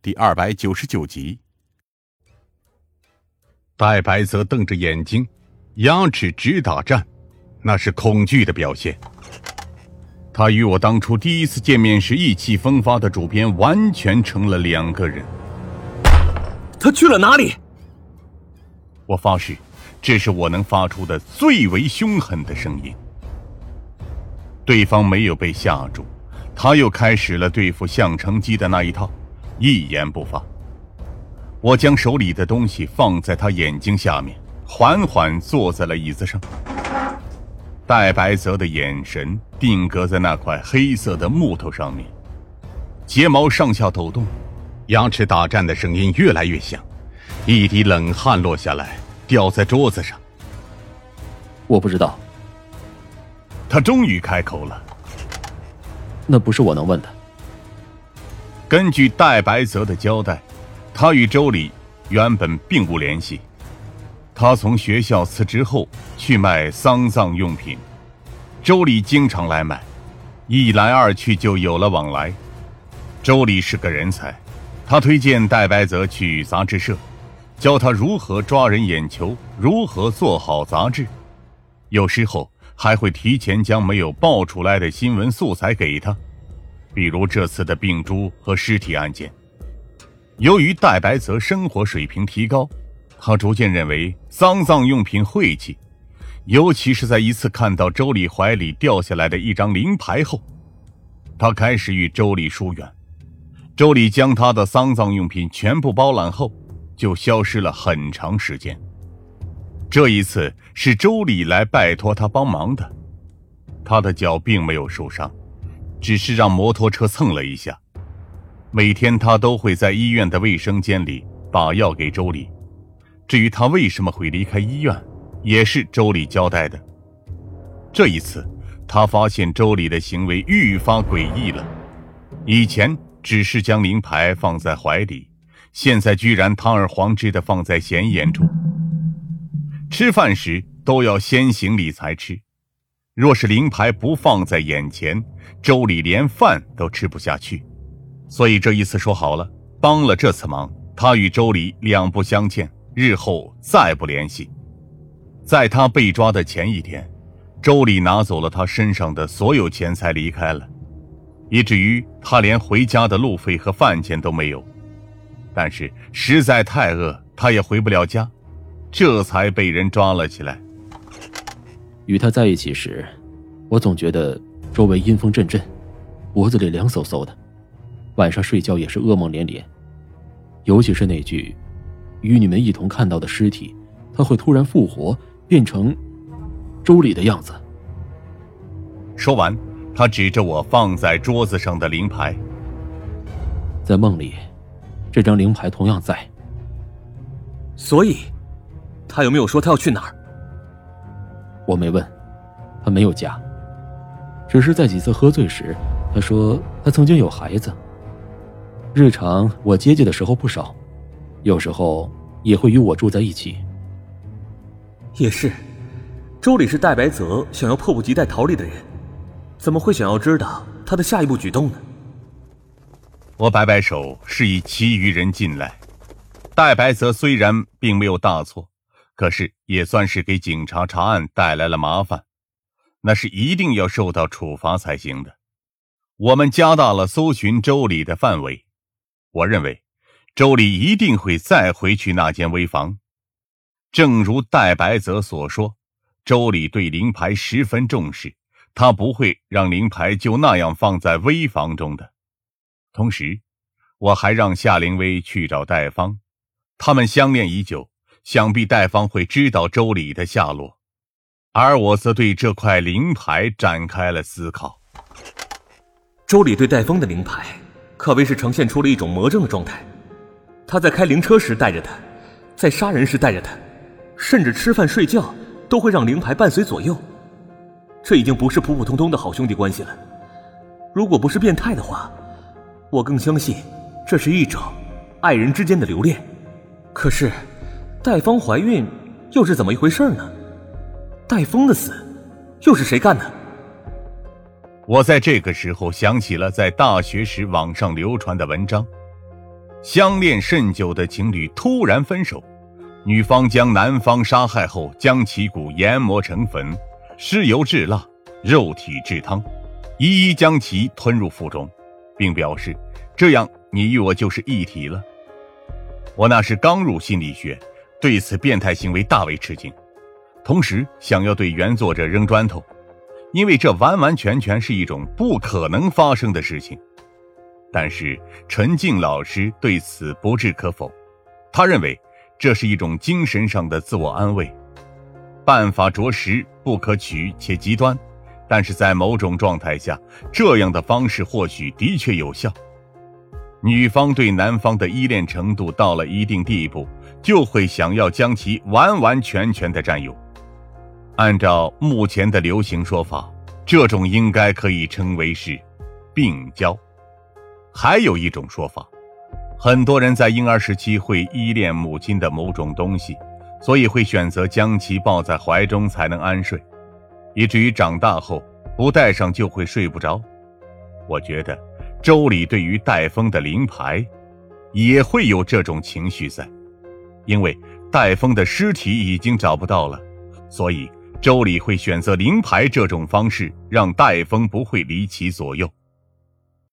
第二百九十九集。戴白泽瞪着眼睛，牙齿直打颤，那是恐惧的表现。他与我当初第一次见面时意气风发的主编完全成了两个人。他去了哪里？我发誓，这是我能发出的最为凶狠的声音。对方没有被吓住，他又开始了对付项成基的那一套，一言不发。我将手里的东西放在他眼睛下面，缓缓坐在了椅子上。戴白泽的眼神定格在那块黑色的木头上面，睫毛上下抖动，牙齿打颤的声音越来越响，一滴冷汗落下来，掉在桌子上。我不知道。他终于开口了。那不是我能问的。根据戴白泽的交代，他与周礼原本并无联系。他从学校辞职后去卖丧葬用品，周礼经常来买，一来二去就有了往来。周礼是个人才，他推荐戴白泽去杂志社，教他如何抓人眼球，如何做好杂志。有时候还会提前将没有爆出来的新闻素材给他，比如这次的病猪和尸体案件。由于戴白泽生活水平提高。他逐渐认为丧葬用品晦气，尤其是在一次看到周礼怀里掉下来的一张灵牌后，他开始与周礼疏远。周礼将他的丧葬用品全部包揽后，就消失了很长时间。这一次是周礼来拜托他帮忙的，他的脚并没有受伤，只是让摩托车蹭了一下。每天他都会在医院的卫生间里把药给周礼。至于他为什么会离开医院，也是周礼交代的。这一次，他发现周礼的行为愈发诡异了。以前只是将灵牌放在怀里，现在居然堂而皇之的放在显眼处。吃饭时都要先行礼才吃，若是灵牌不放在眼前，周礼连饭都吃不下去。所以这一次说好了，帮了这次忙，他与周礼两不相欠。日后再不联系。在他被抓的前一天，周礼拿走了他身上的所有钱财离开了，以至于他连回家的路费和饭钱都没有。但是实在太饿，他也回不了家，这才被人抓了起来。与他在一起时，我总觉得周围阴风阵阵，脖子里凉飕飕的，晚上睡觉也是噩梦连连，尤其是那句。与你们一同看到的尸体，他会突然复活，变成周礼的样子。说完，他指着我放在桌子上的灵牌。在梦里，这张灵牌同样在。所以，他有没有说他要去哪儿？我没问，他没有家。只是在几次喝醉时，他说他曾经有孩子。日常我接济的时候不少。有时候也会与我住在一起。也是，周礼是戴白泽想要迫不及待逃离的人，怎么会想要知道他的下一步举动呢？我摆摆手，示意其余人进来。戴白泽虽然并没有大错，可是也算是给警察查案带来了麻烦，那是一定要受到处罚才行的。我们加大了搜寻周礼的范围，我认为。周礼一定会再回去那间危房，正如戴白泽所说，周礼对灵牌十分重视，他不会让灵牌就那样放在危房中的。同时，我还让夏灵薇去找戴芳，他们相恋已久，想必戴芳会知道周礼的下落，而我则对这块灵牌展开了思考。周礼对戴芳的灵牌，可谓是呈现出了一种魔怔的状态。他在开灵车时带着他，在杀人时带着他，甚至吃饭睡觉都会让灵牌伴随左右。这已经不是普普通通的好兄弟关系了。如果不是变态的话，我更相信这是一种爱人之间的留恋。可是，戴芳怀孕又是怎么一回事呢？戴峰的死又是谁干的？我在这个时候想起了在大学时网上流传的文章。相恋甚久的情侣突然分手，女方将男方杀害后，将其骨研磨成粉，尸油制蜡，肉体制汤，一一将其吞入腹中，并表示这样你与我就是一体了。我那时刚入心理学，对此变态行为大为吃惊，同时想要对原作者扔砖头。因为这完完全全是一种不可能发生的事情，但是陈静老师对此不置可否，他认为这是一种精神上的自我安慰，办法着实不可取且极端，但是在某种状态下，这样的方式或许的确有效。女方对男方的依恋程度到了一定地步，就会想要将其完完全全的占有。按照目前的流行说法，这种应该可以称为是病娇。还有一种说法，很多人在婴儿时期会依恋母亲的某种东西，所以会选择将其抱在怀中才能安睡，以至于长大后不带上就会睡不着。我觉得周礼对于戴峰的灵牌，也会有这种情绪在，因为戴峰的尸体已经找不到了，所以。周礼会选择灵牌这种方式，让戴峰不会离奇左右。